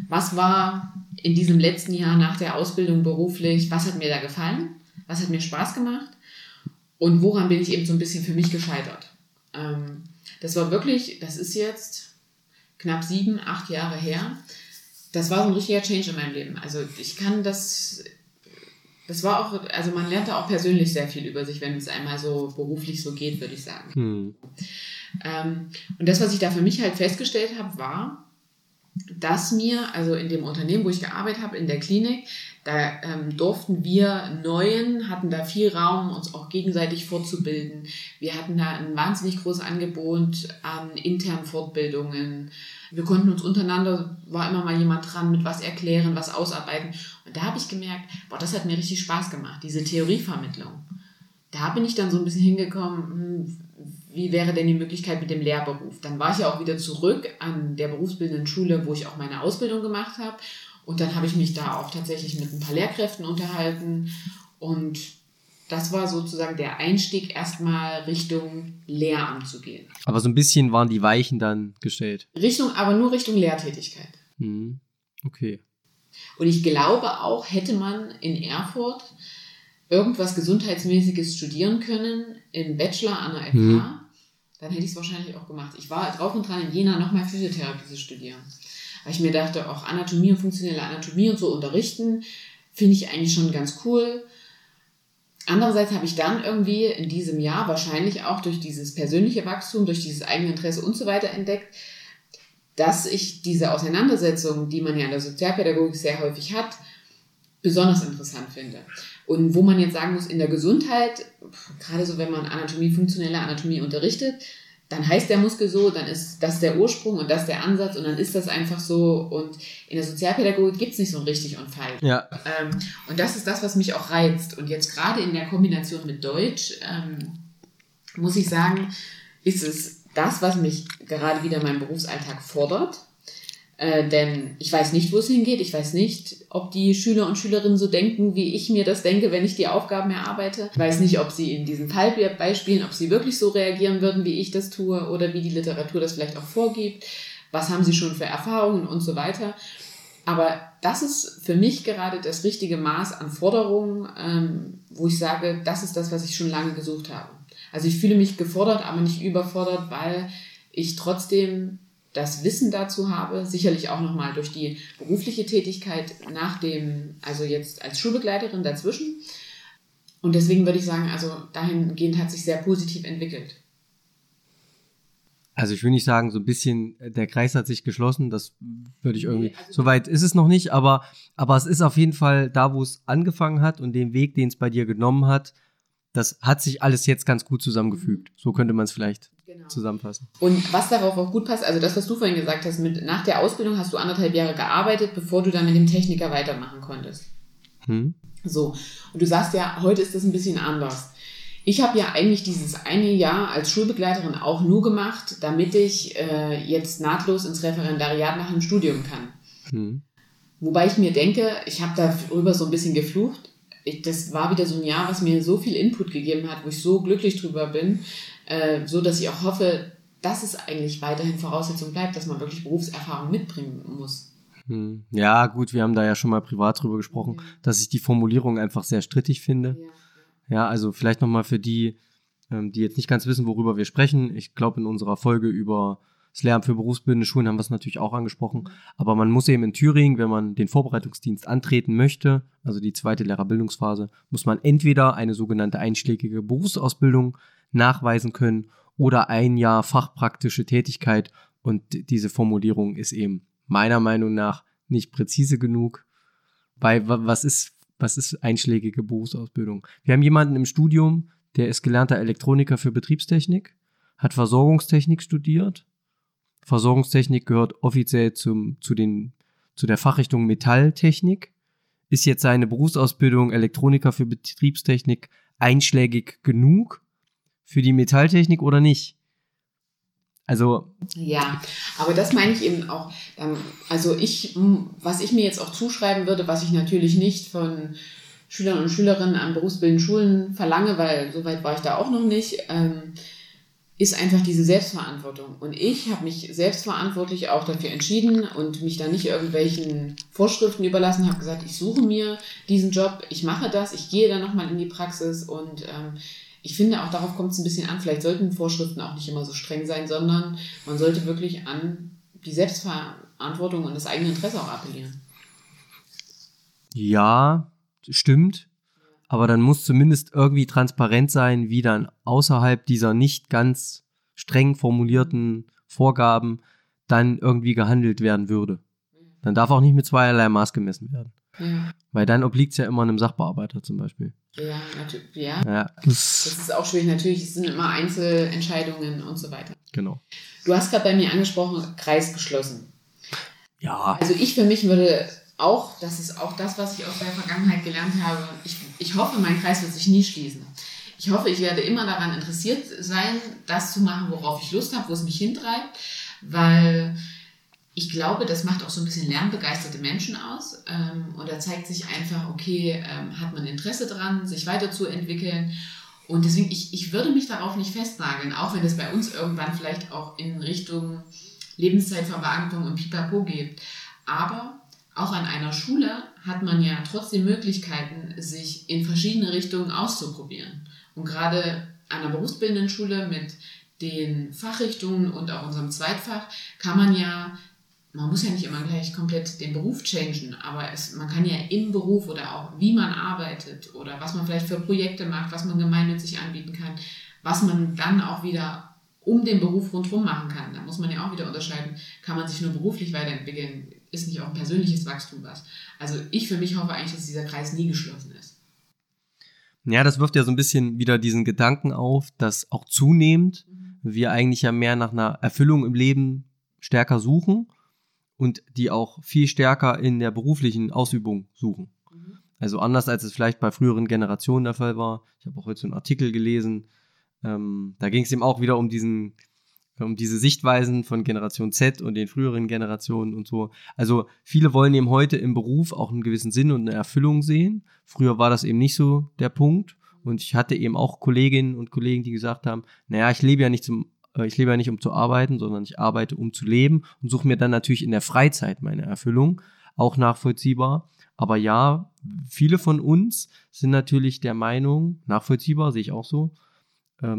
was war in diesem letzten Jahr nach der Ausbildung beruflich, was hat mir da gefallen, was hat mir Spaß gemacht und woran bin ich eben so ein bisschen für mich gescheitert. Ähm, das war wirklich, das ist jetzt knapp sieben, acht Jahre her. Das war so ein richtiger Change in meinem Leben. Also ich kann das, das war auch, also man lernt da auch persönlich sehr viel über sich, wenn es einmal so beruflich so geht, würde ich sagen. Hm. Ähm, und das, was ich da für mich halt festgestellt habe, war, dass mir, also in dem Unternehmen, wo ich gearbeitet habe, in der Klinik, da ähm, durften wir Neuen, hatten da viel Raum, uns auch gegenseitig fortzubilden. Wir hatten da ein wahnsinnig großes Angebot an internen Fortbildungen. Wir konnten uns untereinander, war immer mal jemand dran, mit was erklären, was ausarbeiten. Und da habe ich gemerkt, boah, das hat mir richtig Spaß gemacht, diese Theorievermittlung. Da bin ich dann so ein bisschen hingekommen, hm, wie wäre denn die Möglichkeit mit dem Lehrberuf? Dann war ich ja auch wieder zurück an der berufsbildenden Schule, wo ich auch meine Ausbildung gemacht habe und dann habe ich mich da auch tatsächlich mit ein paar Lehrkräften unterhalten. Und das war sozusagen der Einstieg, erstmal Richtung Lehramt zu gehen. Aber so ein bisschen waren die Weichen dann gestellt. Richtung, aber nur Richtung Lehrtätigkeit. Hm. Okay. Und ich glaube auch, hätte man in Erfurt irgendwas Gesundheitsmäßiges studieren können, im Bachelor an der FH, hm. dann hätte ich es wahrscheinlich auch gemacht. Ich war drauf und dran, in Jena nochmal Physiotherapie zu studieren weil ich mir dachte, auch Anatomie und funktionelle Anatomie und so unterrichten, finde ich eigentlich schon ganz cool. Andererseits habe ich dann irgendwie in diesem Jahr wahrscheinlich auch durch dieses persönliche Wachstum, durch dieses eigene Interesse und so weiter entdeckt, dass ich diese Auseinandersetzung, die man ja in der Sozialpädagogik sehr häufig hat, besonders interessant finde. Und wo man jetzt sagen muss, in der Gesundheit, gerade so wenn man Anatomie, funktionelle Anatomie unterrichtet, dann heißt der Muskel so, dann ist das der Ursprung und das der Ansatz und dann ist das einfach so. Und in der Sozialpädagogik gibt es nicht so ein richtig und falsch. Ja. Ähm, und das ist das, was mich auch reizt. Und jetzt gerade in der Kombination mit Deutsch, ähm, muss ich sagen, ist es das, was mich gerade wieder in meinem Berufsalltag fordert. Äh, denn ich weiß nicht, wo es hingeht. Ich weiß nicht, ob die Schüler und Schülerinnen so denken, wie ich mir das denke, wenn ich die Aufgaben erarbeite. Ich weiß nicht, ob sie in diesen Fallbeispielen, ob sie wirklich so reagieren würden, wie ich das tue oder wie die Literatur das vielleicht auch vorgibt. Was haben sie schon für Erfahrungen und so weiter. Aber das ist für mich gerade das richtige Maß an Forderungen, ähm, wo ich sage, das ist das, was ich schon lange gesucht habe. Also ich fühle mich gefordert, aber nicht überfordert, weil ich trotzdem das Wissen dazu habe, sicherlich auch nochmal durch die berufliche Tätigkeit nach dem, also jetzt als Schulbegleiterin dazwischen. Und deswegen würde ich sagen, also dahingehend hat sich sehr positiv entwickelt. Also ich will nicht sagen, so ein bisschen, äh, der Kreis hat sich geschlossen, das würde ich irgendwie, also soweit ist es noch nicht, aber, aber es ist auf jeden Fall da, wo es angefangen hat und den Weg, den es bei dir genommen hat, das hat sich alles jetzt ganz gut zusammengefügt. So könnte man es vielleicht genau. zusammenfassen. Und was darauf auch gut passt, also das, was du vorhin gesagt hast, mit nach der Ausbildung hast du anderthalb Jahre gearbeitet, bevor du dann mit dem Techniker weitermachen konntest. Hm. So. Und du sagst ja, heute ist das ein bisschen anders. Ich habe ja eigentlich dieses eine Jahr als Schulbegleiterin auch nur gemacht, damit ich äh, jetzt nahtlos ins Referendariat nach dem Studium kann. Hm. Wobei ich mir denke, ich habe darüber so ein bisschen geflucht ich, das war wieder so ein Jahr, was mir so viel Input gegeben hat, wo ich so glücklich drüber bin, äh, so dass ich auch hoffe, dass es eigentlich weiterhin Voraussetzung bleibt, dass man wirklich Berufserfahrung mitbringen muss. Hm. Ja, gut, wir haben da ja schon mal privat drüber gesprochen, ja. dass ich die Formulierung einfach sehr strittig finde. Ja, ja also vielleicht nochmal für die, ähm, die jetzt nicht ganz wissen, worüber wir sprechen. Ich glaube, in unserer Folge über das Lehramt für berufsbildende Schulen haben wir es natürlich auch angesprochen. Aber man muss eben in Thüringen, wenn man den Vorbereitungsdienst antreten möchte, also die zweite Lehrerbildungsphase, muss man entweder eine sogenannte einschlägige Berufsausbildung nachweisen können oder ein Jahr fachpraktische Tätigkeit. Und diese Formulierung ist eben meiner Meinung nach nicht präzise genug. Weil was ist, was ist einschlägige Berufsausbildung? Wir haben jemanden im Studium, der ist gelernter Elektroniker für Betriebstechnik, hat Versorgungstechnik studiert Versorgungstechnik gehört offiziell zum, zu, den, zu der Fachrichtung Metalltechnik. Ist jetzt seine Berufsausbildung Elektroniker für Betriebstechnik einschlägig genug für die Metalltechnik oder nicht? Also. Ja, aber das meine ich eben auch. Ähm, also ich, was ich mir jetzt auch zuschreiben würde, was ich natürlich nicht von Schülern und Schülerinnen an berufsbildenden Schulen verlange, weil soweit war ich da auch noch nicht. Ähm, ist einfach diese Selbstverantwortung. Und ich habe mich selbstverantwortlich auch dafür entschieden und mich da nicht irgendwelchen Vorschriften überlassen, habe gesagt, ich suche mir diesen Job, ich mache das, ich gehe dann nochmal in die Praxis und ähm, ich finde auch darauf kommt es ein bisschen an, vielleicht sollten Vorschriften auch nicht immer so streng sein, sondern man sollte wirklich an die Selbstverantwortung und das eigene Interesse auch appellieren. Ja, stimmt aber dann muss zumindest irgendwie transparent sein, wie dann außerhalb dieser nicht ganz streng formulierten Vorgaben dann irgendwie gehandelt werden würde. Dann darf auch nicht mit zweierlei Maß gemessen werden. Ja. Weil dann obliegt es ja immer einem Sachbearbeiter zum Beispiel. Ja, natürlich. Ja. ja. Das ist auch schwierig. Natürlich, es sind immer Einzelentscheidungen und so weiter. Genau. Du hast gerade bei mir angesprochen, Kreis geschlossen. Ja. Also ich für mich würde auch, das ist auch das, was ich aus der Vergangenheit gelernt habe. Ich, ich hoffe, mein Kreis wird sich nie schließen. Ich hoffe, ich werde immer daran interessiert sein, das zu machen, worauf ich Lust habe, wo es mich hintreibt, weil ich glaube, das macht auch so ein bisschen lernbegeisterte Menschen aus. Ähm, und da zeigt sich einfach, okay, ähm, hat man Interesse dran, sich weiterzuentwickeln. Und deswegen, ich, ich würde mich darauf nicht festnageln, auch wenn es bei uns irgendwann vielleicht auch in Richtung Lebenszeitverbeamtung und Pipapo geht. Aber auch an einer Schule hat man ja trotzdem Möglichkeiten, sich in verschiedene Richtungen auszuprobieren. Und gerade an einer berufsbildenden Schule mit den Fachrichtungen und auch unserem Zweitfach kann man ja, man muss ja nicht immer gleich komplett den Beruf changen, aber es, man kann ja im Beruf oder auch wie man arbeitet oder was man vielleicht für Projekte macht, was man gemeinnützig anbieten kann, was man dann auch wieder um den Beruf rundherum machen kann. Da muss man ja auch wieder unterscheiden, kann man sich nur beruflich weiterentwickeln, ist nicht auch ein persönliches Wachstum was. Also ich für mich hoffe eigentlich, dass dieser Kreis nie geschlossen ist. Ja, das wirft ja so ein bisschen wieder diesen Gedanken auf, dass auch zunehmend mhm. wir eigentlich ja mehr nach einer Erfüllung im Leben stärker suchen und die auch viel stärker in der beruflichen Ausübung suchen. Mhm. Also anders als es vielleicht bei früheren Generationen der Fall war. Ich habe auch heute so einen Artikel gelesen, ähm, da ging es eben auch wieder um diesen um diese Sichtweisen von Generation Z und den früheren Generationen und so. Also viele wollen eben heute im Beruf auch einen gewissen Sinn und eine Erfüllung sehen. Früher war das eben nicht so der Punkt. Und ich hatte eben auch Kolleginnen und Kollegen, die gesagt haben, naja, ich lebe ja nicht zum, äh, ich lebe ja nicht um zu arbeiten, sondern ich arbeite um zu leben und suche mir dann natürlich in der Freizeit meine Erfüllung. Auch nachvollziehbar. Aber ja, viele von uns sind natürlich der Meinung, nachvollziehbar, sehe ich auch so,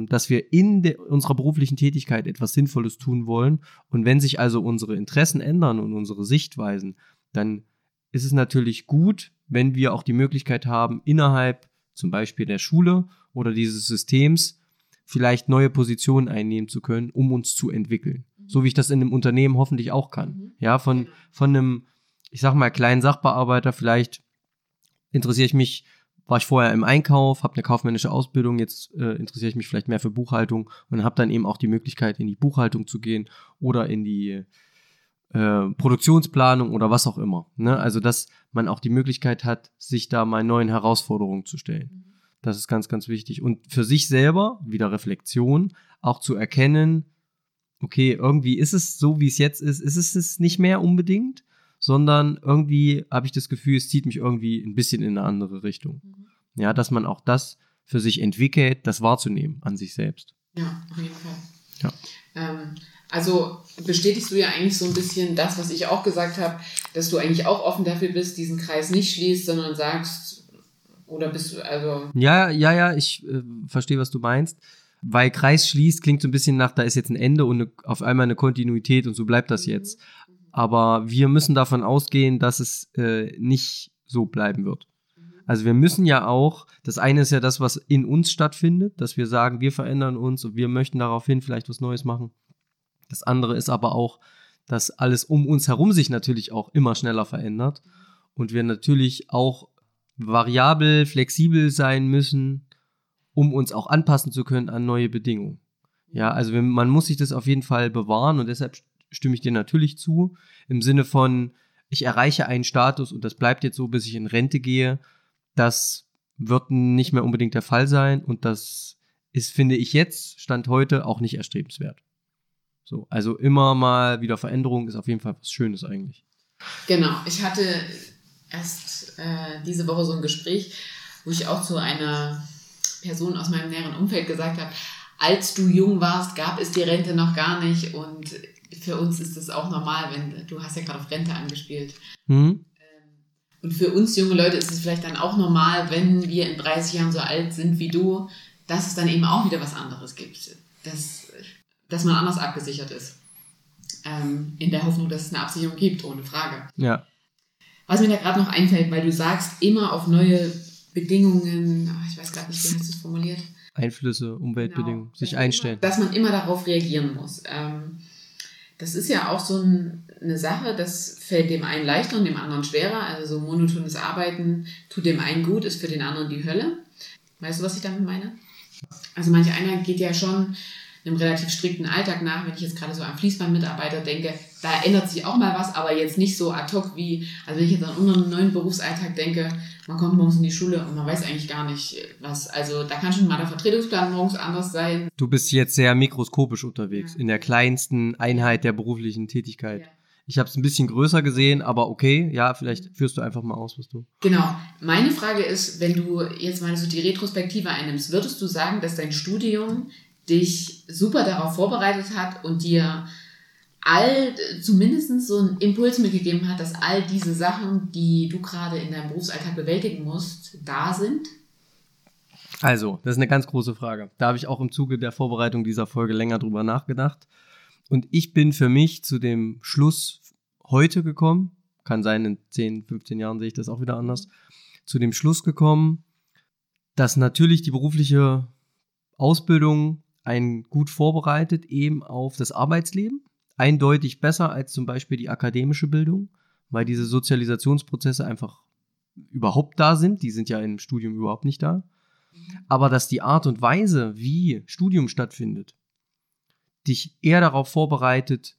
dass wir in unserer beruflichen Tätigkeit etwas Sinnvolles tun wollen. Und wenn sich also unsere Interessen ändern und unsere Sichtweisen, dann ist es natürlich gut, wenn wir auch die Möglichkeit haben, innerhalb zum Beispiel der Schule oder dieses Systems vielleicht neue Positionen einnehmen zu können, um uns zu entwickeln. Mhm. So wie ich das in einem Unternehmen hoffentlich auch kann. Mhm. Ja, von, genau. von einem, ich sag mal, kleinen Sachbearbeiter vielleicht interessiere ich mich war ich vorher im Einkauf, habe eine kaufmännische Ausbildung, jetzt äh, interessiere ich mich vielleicht mehr für Buchhaltung und habe dann eben auch die Möglichkeit, in die Buchhaltung zu gehen oder in die äh, Produktionsplanung oder was auch immer. Ne? Also, dass man auch die Möglichkeit hat, sich da mal neuen Herausforderungen zu stellen. Mhm. Das ist ganz, ganz wichtig. Und für sich selber, wieder Reflexion, auch zu erkennen, okay, irgendwie ist es so, wie es jetzt ist, ist es es nicht mehr unbedingt, sondern irgendwie habe ich das Gefühl, es zieht mich irgendwie ein bisschen in eine andere Richtung. Mhm. Ja, dass man auch das für sich entwickelt, das wahrzunehmen an sich selbst. Ja, auf jeden Fall. Ja. Ähm, also bestätigst du ja eigentlich so ein bisschen das, was ich auch gesagt habe, dass du eigentlich auch offen dafür bist, diesen Kreis nicht schließt, sondern sagst, oder bist du, also. Ja, ja, ja, ich äh, verstehe, was du meinst. Weil Kreis schließt, klingt so ein bisschen nach, da ist jetzt ein Ende und eine, auf einmal eine Kontinuität und so bleibt das mhm. jetzt. Aber wir müssen davon ausgehen, dass es äh, nicht so bleiben wird. Mhm. Also wir müssen ja auch, das eine ist ja das, was in uns stattfindet, dass wir sagen, wir verändern uns und wir möchten daraufhin vielleicht was Neues machen. Das andere ist aber auch, dass alles um uns herum sich natürlich auch immer schneller verändert und wir natürlich auch variabel, flexibel sein müssen, um uns auch anpassen zu können an neue Bedingungen. Ja, also man muss sich das auf jeden Fall bewahren und deshalb stimme ich dir natürlich zu, im Sinne von, ich erreiche einen Status und das bleibt jetzt so, bis ich in Rente gehe. Das wird nicht mehr unbedingt der Fall sein und das ist, finde ich jetzt, Stand heute, auch nicht erstrebenswert. So, also immer mal wieder Veränderung ist auf jeden Fall was Schönes eigentlich. Genau, ich hatte erst äh, diese Woche so ein Gespräch, wo ich auch zu einer Person aus meinem näheren Umfeld gesagt habe, als du jung warst, gab es die Rente noch gar nicht und für uns ist das auch normal, wenn du hast ja gerade auf Rente angespielt. Mhm. Und für uns junge Leute ist es vielleicht dann auch normal, wenn wir in 30 Jahren so alt sind wie du, dass es dann eben auch wieder was anderes gibt. Das dass man anders abgesichert ist. Ähm, in der Hoffnung, dass es eine Absicherung gibt, ohne Frage. Ja. Was mir da gerade noch einfällt, weil du sagst, immer auf neue Bedingungen, ah, ich weiß gerade nicht, wie hast du es formuliert? Einflüsse, Umweltbedingungen, genau. sich einstellen. Dass man immer darauf reagieren muss. Ähm, das ist ja auch so ein, eine Sache, das fällt dem einen leichter und dem anderen schwerer. Also so monotones Arbeiten tut dem einen gut, ist für den anderen die Hölle. Weißt du, was ich damit meine? Also manch einer geht ja schon einem relativ strikten Alltag nach. Wenn ich jetzt gerade so an Fließbandmitarbeiter denke, da ändert sich auch mal was, aber jetzt nicht so ad hoc wie, also wenn ich jetzt an unseren neuen Berufsalltag denke, man kommt morgens in die Schule und man weiß eigentlich gar nicht, was, also da kann schon mal der Vertretungsplan morgens anders sein. Du bist jetzt sehr mikroskopisch unterwegs, ja. in der kleinsten Einheit der beruflichen Tätigkeit. Ja. Ich habe es ein bisschen größer gesehen, aber okay, ja, vielleicht führst du einfach mal aus, was du. Genau. Meine Frage ist, wenn du jetzt mal so die Retrospektive einnimmst, würdest du sagen, dass dein Studium dich super darauf vorbereitet hat und dir all zumindest so einen Impuls mitgegeben hat, dass all diese Sachen, die du gerade in deinem Berufsalltag bewältigen musst, da sind? Also, das ist eine ganz große Frage. Da habe ich auch im Zuge der Vorbereitung dieser Folge länger drüber nachgedacht. Und ich bin für mich zu dem Schluss heute gekommen, kann sein, in 10, 15 Jahren sehe ich das auch wieder anders, zu dem Schluss gekommen, dass natürlich die berufliche Ausbildung einen gut vorbereitet eben auf das Arbeitsleben. Eindeutig besser als zum Beispiel die akademische Bildung, weil diese Sozialisationsprozesse einfach überhaupt da sind. Die sind ja im Studium überhaupt nicht da. Aber dass die Art und Weise, wie Studium stattfindet, dich eher darauf vorbereitet,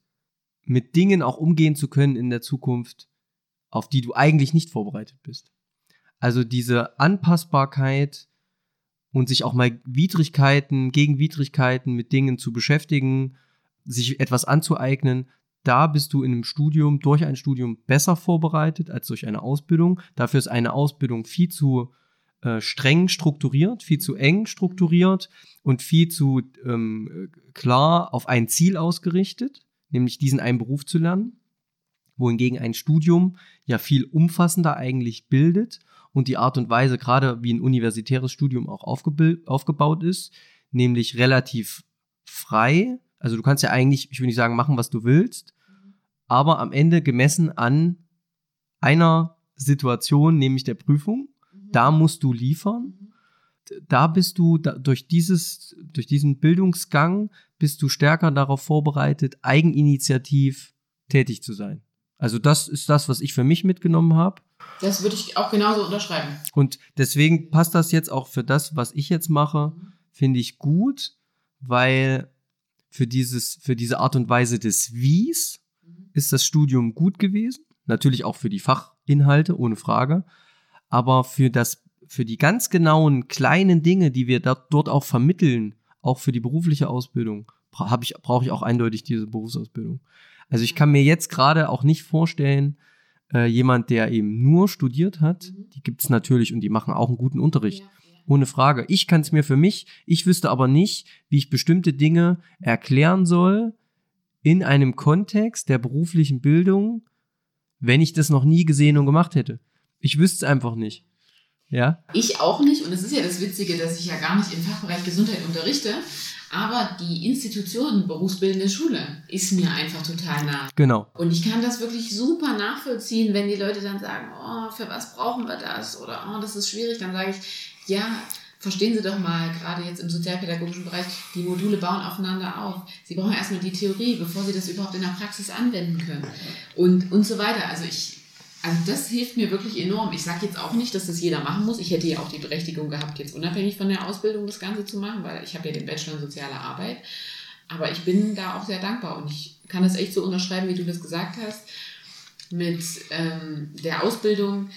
mit Dingen auch umgehen zu können in der Zukunft, auf die du eigentlich nicht vorbereitet bist. Also diese Anpassbarkeit, und sich auch mal Widrigkeiten, gegen Widrigkeiten mit Dingen zu beschäftigen, sich etwas anzueignen, da bist du in einem Studium, durch ein Studium besser vorbereitet als durch eine Ausbildung. Dafür ist eine Ausbildung viel zu äh, streng strukturiert, viel zu eng strukturiert und viel zu ähm, klar auf ein Ziel ausgerichtet, nämlich diesen einen Beruf zu lernen. Wohingegen ein Studium ja viel umfassender eigentlich bildet und die Art und Weise, gerade wie ein universitäres Studium auch aufgebaut ist, nämlich relativ frei. Also du kannst ja eigentlich, ich will nicht sagen, machen, was du willst, aber am Ende gemessen an einer Situation, nämlich der Prüfung, da musst du liefern. Da bist du da, durch dieses, durch diesen Bildungsgang bist du stärker darauf vorbereitet, eigeninitiativ tätig zu sein. Also das ist das, was ich für mich mitgenommen habe. Das würde ich auch genauso unterschreiben. Und deswegen passt das jetzt auch für das, was ich jetzt mache, finde ich gut, weil für dieses, für diese Art und Weise des Wies ist das Studium gut gewesen. Natürlich auch für die Fachinhalte, ohne Frage. Aber für das, für die ganz genauen kleinen Dinge, die wir dort, dort auch vermitteln, auch für die berufliche Ausbildung, habe ich, brauche ich auch eindeutig diese Berufsausbildung. Also ich kann mir jetzt gerade auch nicht vorstellen, äh, jemand, der eben nur studiert hat, mhm. die gibt es natürlich und die machen auch einen guten Unterricht. Ja. Ohne Frage. Ich kann es mir für mich, ich wüsste aber nicht, wie ich bestimmte Dinge erklären soll in einem Kontext der beruflichen Bildung, wenn ich das noch nie gesehen und gemacht hätte. Ich wüsste es einfach nicht. Ja? Ich auch nicht. Und es ist ja das Witzige, dass ich ja gar nicht im Fachbereich Gesundheit unterrichte. Aber die Institution berufsbildende Schule ist mir einfach total nah. Genau. Und ich kann das wirklich super nachvollziehen, wenn die Leute dann sagen, oh, für was brauchen wir das? Oder oh, das ist schwierig. Dann sage ich, ja, verstehen Sie doch mal, gerade jetzt im sozialpädagogischen Bereich, die Module bauen aufeinander auf. Sie brauchen erstmal die Theorie, bevor Sie das überhaupt in der Praxis anwenden können. Und, und so weiter. Also ich also das hilft mir wirklich enorm. Ich sage jetzt auch nicht, dass das jeder machen muss. Ich hätte ja auch die Berechtigung gehabt, jetzt unabhängig von der Ausbildung das Ganze zu machen, weil ich habe ja den Bachelor in soziale Arbeit. Aber ich bin da auch sehr dankbar und ich kann das echt so unterschreiben, wie du das gesagt hast, mit ähm, der Ausbildung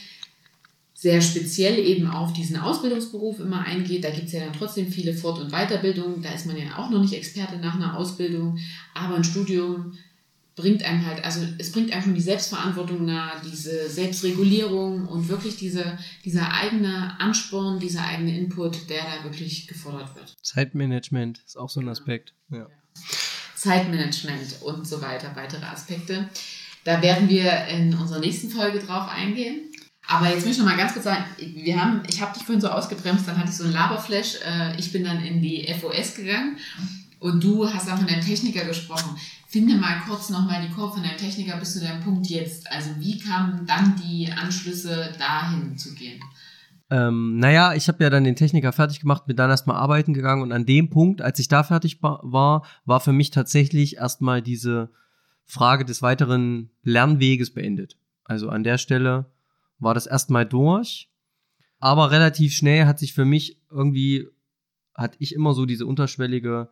sehr speziell eben auf diesen Ausbildungsberuf immer eingeht. Da gibt es ja dann trotzdem viele Fort- und Weiterbildungen. Da ist man ja auch noch nicht Experte nach einer Ausbildung. Aber ein Studium bringt einem halt, also es bringt einem schon die Selbstverantwortung nahe, diese Selbstregulierung und wirklich diese, dieser eigene Ansporn, dieser eigene Input, der da wirklich gefordert wird. Zeitmanagement ist auch so ein Aspekt. Ja. Zeitmanagement und so weiter, weitere Aspekte. Da werden wir in unserer nächsten Folge drauf eingehen. Aber jetzt möchte ich noch mal ganz kurz sagen, wir haben, ich habe dich vorhin so ausgebremst, dann hatte ich so einen Laberflash. Äh, ich bin dann in die FOS gegangen und du hast dann von deinem Techniker gesprochen. Finde mal kurz nochmal die Kurve von deinem Techniker bis zu deinem Punkt jetzt. Also wie kamen dann die Anschlüsse dahin zu gehen? Ähm, naja, ich habe ja dann den Techniker fertig gemacht, bin dann erstmal arbeiten gegangen und an dem Punkt, als ich da fertig war, war für mich tatsächlich erstmal diese Frage des weiteren Lernweges beendet. Also an der Stelle war das erstmal durch, aber relativ schnell hat sich für mich irgendwie, hatte ich immer so diese unterschwellige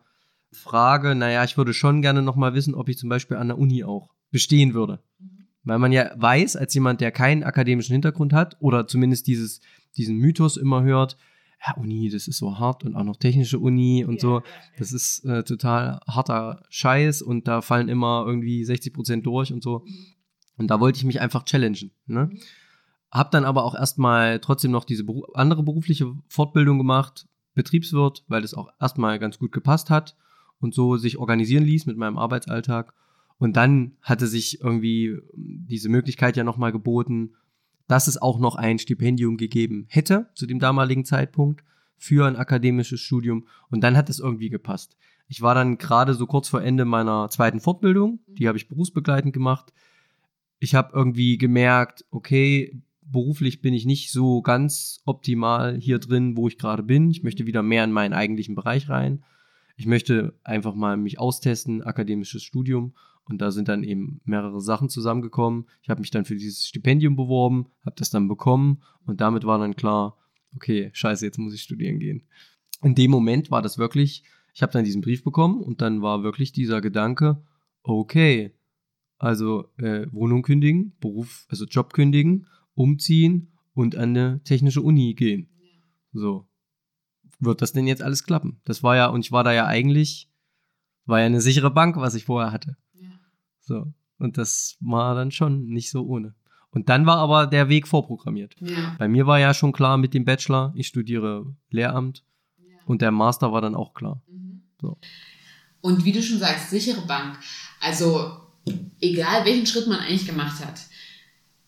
Frage, naja, ich würde schon gerne nochmal wissen, ob ich zum Beispiel an der Uni auch bestehen würde. Mhm. Weil man ja weiß, als jemand, der keinen akademischen Hintergrund hat oder zumindest dieses, diesen Mythos immer hört, ja, Uni, das ist so hart und auch noch technische Uni und ja, so, das ist äh, total harter Scheiß und da fallen immer irgendwie 60 Prozent durch und so. Mhm. Und da wollte ich mich einfach challengen. Ne? Mhm. Hab dann aber auch erstmal trotzdem noch diese Beru andere berufliche Fortbildung gemacht, Betriebswirt, weil das auch erstmal ganz gut gepasst hat und so sich organisieren ließ mit meinem Arbeitsalltag. Und dann hatte sich irgendwie diese Möglichkeit ja nochmal geboten, dass es auch noch ein Stipendium gegeben hätte zu dem damaligen Zeitpunkt für ein akademisches Studium. Und dann hat es irgendwie gepasst. Ich war dann gerade so kurz vor Ende meiner zweiten Fortbildung, die habe ich berufsbegleitend gemacht. Ich habe irgendwie gemerkt, okay, beruflich bin ich nicht so ganz optimal hier drin, wo ich gerade bin. Ich möchte wieder mehr in meinen eigentlichen Bereich rein ich möchte einfach mal mich austesten, akademisches Studium. Und da sind dann eben mehrere Sachen zusammengekommen. Ich habe mich dann für dieses Stipendium beworben, habe das dann bekommen und damit war dann klar, okay, scheiße, jetzt muss ich studieren gehen. In dem Moment war das wirklich, ich habe dann diesen Brief bekommen und dann war wirklich dieser Gedanke, okay, also äh, Wohnung kündigen, Beruf, also Job kündigen, umziehen und an eine technische Uni gehen. So wird das denn jetzt alles klappen? Das war ja, und ich war da ja eigentlich, war ja eine sichere Bank, was ich vorher hatte. Ja. So. Und das war dann schon nicht so ohne. Und dann war aber der Weg vorprogrammiert. Ja. Bei mir war ja schon klar mit dem Bachelor, ich studiere Lehramt ja. und der Master war dann auch klar. Mhm. So. Und wie du schon sagst, sichere Bank. Also egal welchen Schritt man eigentlich gemacht hat,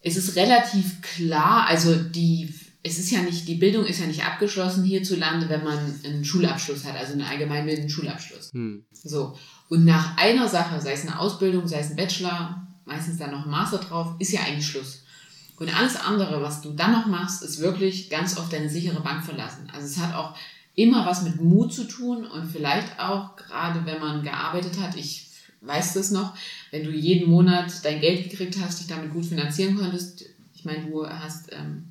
es ist relativ klar, also die es ist ja nicht, die Bildung ist ja nicht abgeschlossen hierzulande, wenn man einen Schulabschluss hat, also einen allgemeinbildenden Schulabschluss. Hm. So. Und nach einer Sache, sei es eine Ausbildung, sei es ein Bachelor, meistens dann noch ein Master drauf, ist ja eigentlich Schluss. Und alles andere, was du dann noch machst, ist wirklich ganz oft deine sichere Bank verlassen. Also es hat auch immer was mit Mut zu tun und vielleicht auch, gerade wenn man gearbeitet hat, ich weiß das noch, wenn du jeden Monat dein Geld gekriegt hast, dich damit gut finanzieren konntest, Ich meine, du hast ähm,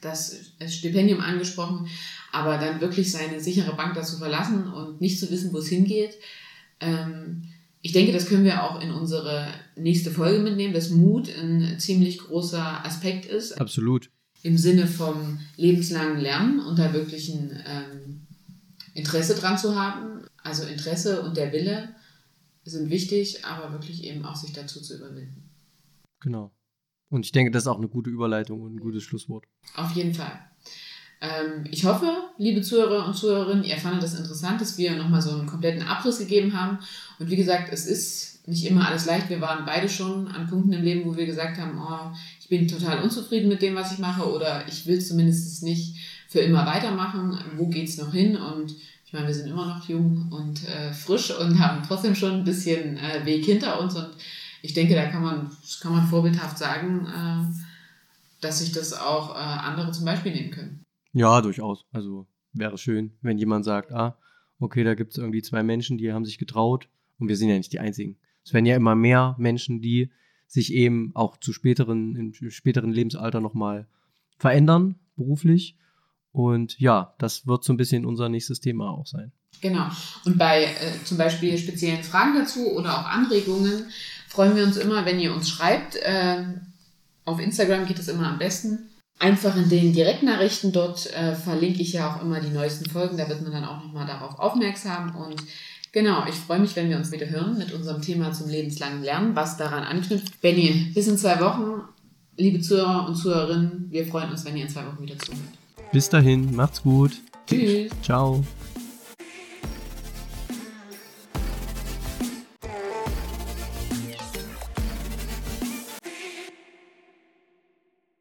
das Stipendium angesprochen, aber dann wirklich seine sichere Bank dazu verlassen und nicht zu wissen, wo es hingeht. Ähm, ich denke, das können wir auch in unsere nächste Folge mitnehmen, dass Mut ein ziemlich großer Aspekt ist. Absolut. Im Sinne vom lebenslangen Lernen und da wirklich ein ähm, Interesse dran zu haben. Also Interesse und der Wille sind wichtig, aber wirklich eben auch sich dazu zu überwinden. Genau. Und ich denke, das ist auch eine gute Überleitung und ein gutes Schlusswort. Auf jeden Fall. Ähm, ich hoffe, liebe Zuhörer und Zuhörerinnen, ihr fandet das interessant, dass wir nochmal so einen kompletten Abriss gegeben haben. Und wie gesagt, es ist nicht immer alles leicht. Wir waren beide schon an Punkten im Leben, wo wir gesagt haben, oh, ich bin total unzufrieden mit dem, was ich mache oder ich will zumindest nicht für immer weitermachen. Wo geht es noch hin? Und meine, wir sind immer noch jung und äh, frisch und haben trotzdem schon ein bisschen äh, Weg hinter uns. Und ich denke, da kann man, kann man vorbildhaft sagen, äh, dass sich das auch äh, andere zum Beispiel nehmen können. Ja, durchaus. Also wäre schön, wenn jemand sagt, ah, okay, da gibt es irgendwie zwei Menschen, die haben sich getraut und wir sind ja nicht die einzigen. Es werden ja immer mehr Menschen, die sich eben auch zu späteren, im späteren Lebensalter nochmal verändern, beruflich. Und ja, das wird so ein bisschen unser nächstes Thema auch sein. Genau. Und bei äh, zum Beispiel speziellen Fragen dazu oder auch Anregungen freuen wir uns immer, wenn ihr uns schreibt. Äh, auf Instagram geht es immer am besten einfach in den Direktnachrichten dort äh, verlinke ich ja auch immer die neuesten Folgen. Da wird man dann auch nochmal darauf aufmerksam. Und genau, ich freue mich, wenn wir uns wieder hören mit unserem Thema zum lebenslangen Lernen, was daran anknüpft. Benny, bis in zwei Wochen. Liebe Zuhörer und Zuhörerinnen, wir freuen uns, wenn ihr in zwei Wochen wieder zuhört. Bis dahin, macht's gut. Tschüss. Ciao.